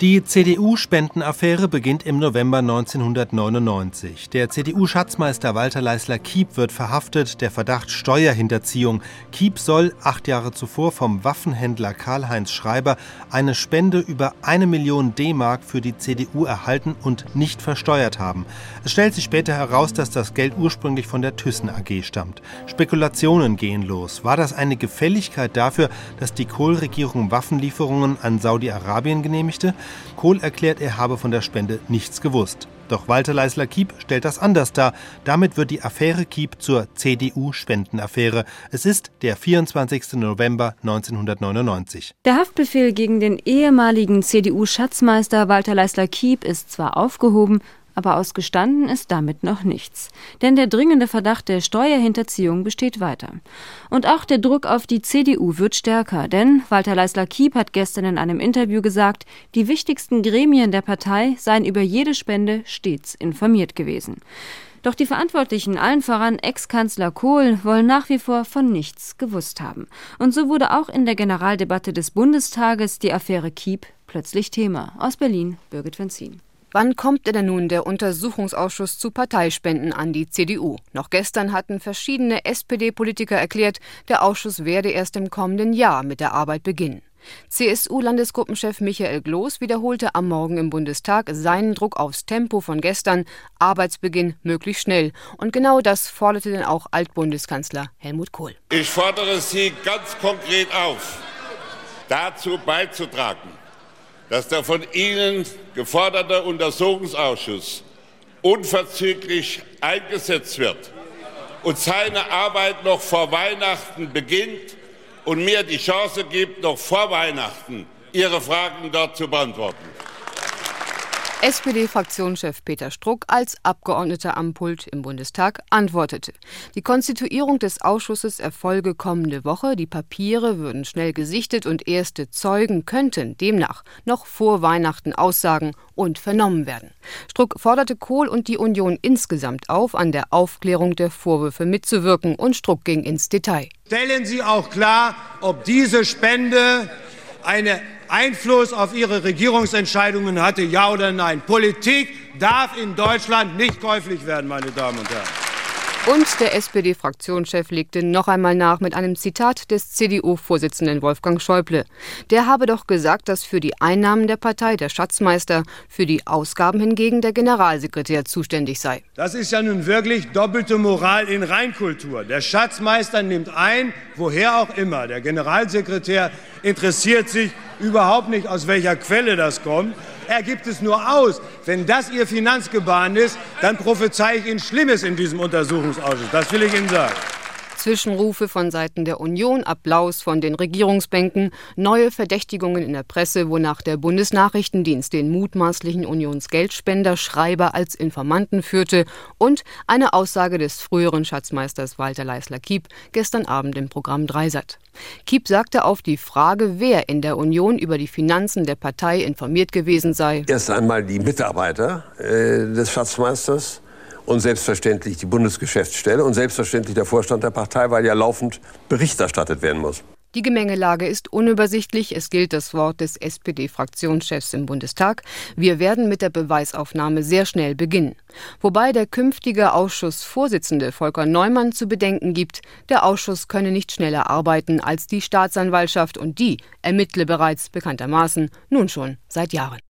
Die CDU-Spendenaffäre beginnt im November 1999. Der CDU-Schatzmeister Walter Leisler-Kiep wird verhaftet, der Verdacht Steuerhinterziehung. Kiep soll acht Jahre zuvor vom Waffenhändler Karl-Heinz Schreiber eine Spende über eine Million D-Mark für die CDU erhalten und nicht versteuert haben. Es stellt sich später heraus, dass das Geld ursprünglich von der Thyssen AG stammt. Spekulationen gehen los. War das eine Gefälligkeit dafür, dass die Kohl-Regierung Waffenlieferungen an Saudi-Arabien genehmigte? Kohl erklärt, er habe von der Spende nichts gewusst. Doch Walter Leisler-Kiep stellt das anders dar. Damit wird die Affäre Kiep zur CDU-Spendenaffäre. Es ist der 24. November 1999. Der Haftbefehl gegen den ehemaligen CDU-Schatzmeister Walter Leisler-Kiep ist zwar aufgehoben, aber ausgestanden ist damit noch nichts. Denn der dringende Verdacht der Steuerhinterziehung besteht weiter. Und auch der Druck auf die CDU wird stärker, denn Walter Leisler-Kiep hat gestern in einem Interview gesagt, die wichtigsten Gremien der Partei seien über jede Spende stets informiert gewesen. Doch die Verantwortlichen, allen voran Ex-Kanzler Kohl, wollen nach wie vor von nichts gewusst haben. Und so wurde auch in der Generaldebatte des Bundestages die Affäre Kiep plötzlich Thema. Aus Berlin, Birgit Wenzin. Wann kommt denn nun der Untersuchungsausschuss zu Parteispenden an die CDU? Noch gestern hatten verschiedene SPD-Politiker erklärt, der Ausschuss werde erst im kommenden Jahr mit der Arbeit beginnen. CSU-Landesgruppenchef Michael Gloß wiederholte am Morgen im Bundestag seinen Druck aufs Tempo von gestern, Arbeitsbeginn möglichst schnell. Und genau das forderte denn auch Altbundeskanzler Helmut Kohl. Ich fordere Sie ganz konkret auf, dazu beizutragen, dass der von Ihnen geforderte Untersuchungsausschuss unverzüglich eingesetzt wird und seine Arbeit noch vor Weihnachten beginnt und mir die Chance gibt, noch vor Weihnachten Ihre Fragen dort zu beantworten. SPD-Fraktionschef Peter Struck als Abgeordneter am Pult im Bundestag antwortete. Die Konstituierung des Ausschusses erfolge kommende Woche. Die Papiere würden schnell gesichtet und erste Zeugen könnten demnach noch vor Weihnachten aussagen und vernommen werden. Struck forderte Kohl und die Union insgesamt auf, an der Aufklärung der Vorwürfe mitzuwirken und Struck ging ins Detail. Stellen Sie auch klar, ob diese Spende eine Einfluss auf ihre Regierungsentscheidungen hatte, ja oder nein. Politik darf in Deutschland nicht käuflich werden, meine Damen und Herren. Und der SPD-Fraktionschef legte noch einmal nach mit einem Zitat des CDU-Vorsitzenden Wolfgang Schäuble. Der habe doch gesagt, dass für die Einnahmen der Partei der Schatzmeister, für die Ausgaben hingegen der Generalsekretär zuständig sei. Das ist ja nun wirklich doppelte Moral in Reinkultur. Der Schatzmeister nimmt ein, woher auch immer. Der Generalsekretär interessiert sich überhaupt nicht, aus welcher Quelle das kommt. Er gibt es nur aus. Wenn das Ihr Finanzgebaren ist, dann prophezei ich Ihnen Schlimmes in diesem Untersuchungsausschuss. Das will ich Ihnen sagen. Zwischenrufe von Seiten der Union, Applaus von den Regierungsbänken, neue Verdächtigungen in der Presse, wonach der Bundesnachrichtendienst den mutmaßlichen Unionsgeldspender Schreiber als Informanten führte und eine Aussage des früheren Schatzmeisters Walter Leisler-Kiep gestern Abend im Programm Dreisat. Kiep sagte auf die Frage, wer in der Union über die Finanzen der Partei informiert gewesen sei. Erst einmal die Mitarbeiter äh, des Schatzmeisters und selbstverständlich die Bundesgeschäftsstelle und selbstverständlich der Vorstand der Partei, weil ja laufend Bericht erstattet werden muss. Die Gemengelage ist unübersichtlich. Es gilt das Wort des SPD-Fraktionschefs im Bundestag. Wir werden mit der Beweisaufnahme sehr schnell beginnen. Wobei der künftige Ausschussvorsitzende Volker Neumann zu bedenken gibt, der Ausschuss könne nicht schneller arbeiten als die Staatsanwaltschaft und die ermittle bereits bekanntermaßen nun schon seit Jahren.